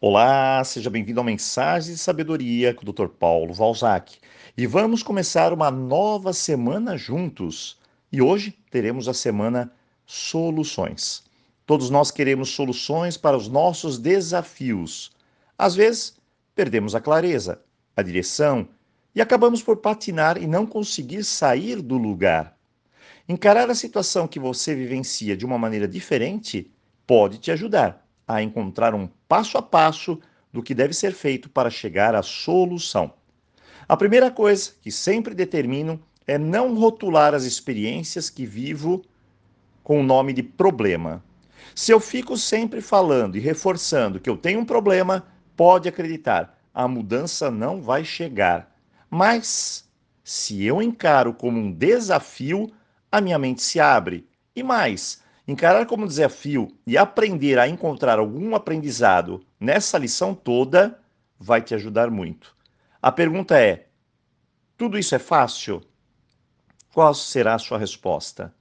Olá, seja bem-vindo ao Mensagem de Sabedoria com o Dr. Paulo Valzac. E vamos começar uma nova semana juntos. E hoje teremos a semana Soluções. Todos nós queremos soluções para os nossos desafios. Às vezes, perdemos a clareza, a direção e acabamos por patinar e não conseguir sair do lugar. Encarar a situação que você vivencia de uma maneira diferente pode te ajudar a encontrar um passo a passo do que deve ser feito para chegar à solução. A primeira coisa que sempre determino é não rotular as experiências que vivo com o nome de problema. Se eu fico sempre falando e reforçando que eu tenho um problema, pode acreditar, a mudança não vai chegar. Mas se eu encaro como um desafio, a minha mente se abre. E mais, Encarar como desafio e aprender a encontrar algum aprendizado nessa lição toda vai te ajudar muito. A pergunta é: tudo isso é fácil? Qual será a sua resposta?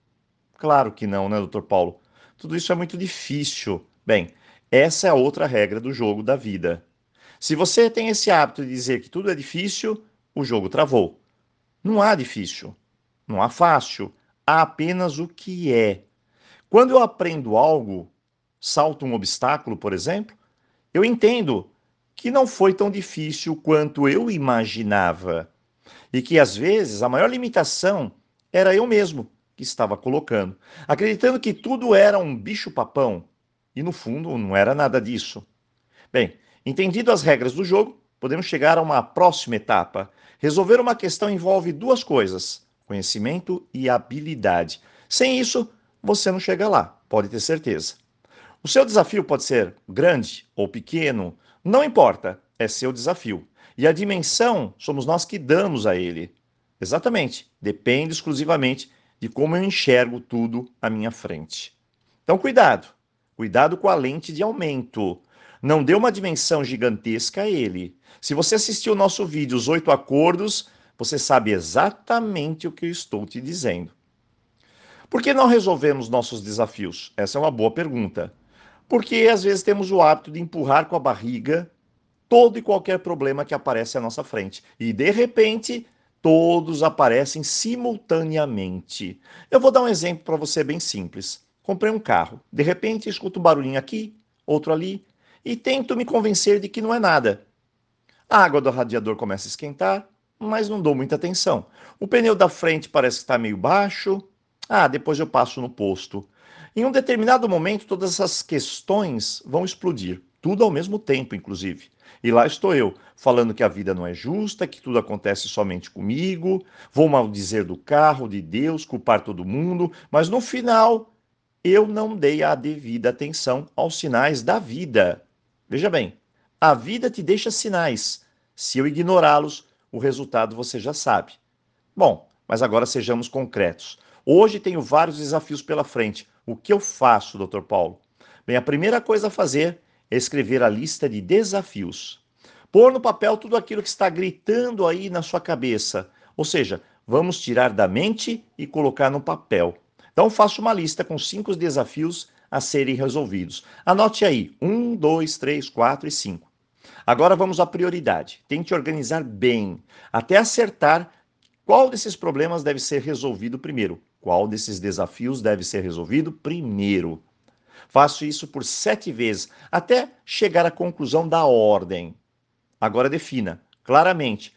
Claro que não, né, doutor Paulo? Tudo isso é muito difícil. Bem, essa é a outra regra do jogo da vida. Se você tem esse hábito de dizer que tudo é difícil, o jogo travou. Não há difícil, não há fácil, há apenas o que é. Quando eu aprendo algo, salto um obstáculo, por exemplo, eu entendo que não foi tão difícil quanto eu imaginava e que às vezes a maior limitação era eu mesmo que estava colocando, acreditando que tudo era um bicho-papão e no fundo não era nada disso. Bem, entendido as regras do jogo, podemos chegar a uma próxima etapa. Resolver uma questão envolve duas coisas: conhecimento e habilidade. Sem isso, você não chega lá, pode ter certeza. O seu desafio pode ser grande ou pequeno, não importa, é seu desafio. E a dimensão somos nós que damos a ele. Exatamente, depende exclusivamente de como eu enxergo tudo à minha frente. Então, cuidado, cuidado com a lente de aumento. Não dê uma dimensão gigantesca a ele. Se você assistiu o nosso vídeo Os Oito Acordos, você sabe exatamente o que eu estou te dizendo. Por que não resolvemos nossos desafios? Essa é uma boa pergunta. Porque às vezes temos o hábito de empurrar com a barriga todo e qualquer problema que aparece à nossa frente. E de repente, todos aparecem simultaneamente. Eu vou dar um exemplo para você bem simples. Comprei um carro. De repente, escuto um barulhinho aqui, outro ali, e tento me convencer de que não é nada. A água do radiador começa a esquentar, mas não dou muita atenção. O pneu da frente parece que está meio baixo, ah, depois eu passo no posto. Em um determinado momento, todas essas questões vão explodir, tudo ao mesmo tempo, inclusive. E lá estou eu, falando que a vida não é justa, que tudo acontece somente comigo, vou maldizer do carro, de Deus, culpar todo mundo, mas no final eu não dei a devida atenção aos sinais da vida. Veja bem, a vida te deixa sinais. Se eu ignorá-los, o resultado você já sabe. Bom, mas agora sejamos concretos. Hoje tenho vários desafios pela frente. O que eu faço, Dr. Paulo? Bem, a primeira coisa a fazer é escrever a lista de desafios. Pôr no papel tudo aquilo que está gritando aí na sua cabeça. Ou seja, vamos tirar da mente e colocar no papel. Então, faço uma lista com cinco desafios a serem resolvidos. Anote aí: um, dois, três, quatro e cinco. Agora vamos à prioridade. Tente organizar bem, até acertar qual desses problemas deve ser resolvido primeiro. Qual desses desafios deve ser resolvido primeiro? Faço isso por sete vezes, até chegar à conclusão da ordem. Agora defina claramente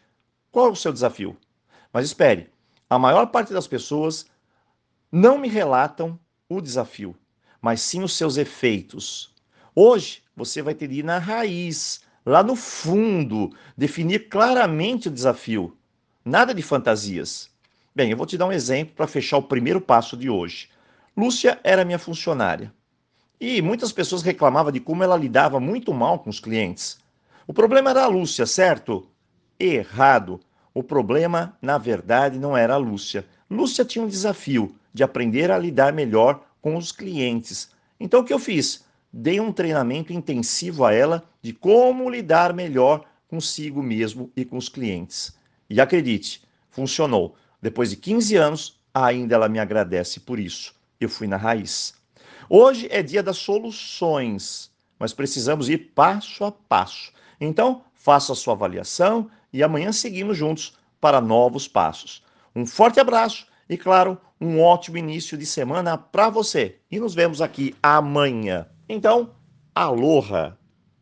qual é o seu desafio. Mas espere, a maior parte das pessoas não me relatam o desafio, mas sim os seus efeitos. Hoje você vai ter de ir na raiz, lá no fundo, definir claramente o desafio. Nada de fantasias. Bem, eu vou te dar um exemplo para fechar o primeiro passo de hoje. Lúcia era minha funcionária. E muitas pessoas reclamavam de como ela lidava muito mal com os clientes. O problema era a Lúcia, certo? Errado. O problema, na verdade, não era a Lúcia. Lúcia tinha um desafio de aprender a lidar melhor com os clientes. Então o que eu fiz? Dei um treinamento intensivo a ela de como lidar melhor consigo mesmo e com os clientes. E acredite, funcionou. Depois de 15 anos, ainda ela me agradece por isso. Eu fui na raiz. Hoje é dia das soluções. mas precisamos ir passo a passo. Então, faça a sua avaliação e amanhã seguimos juntos para novos passos. Um forte abraço e, claro, um ótimo início de semana para você. E nos vemos aqui amanhã. Então, aloha!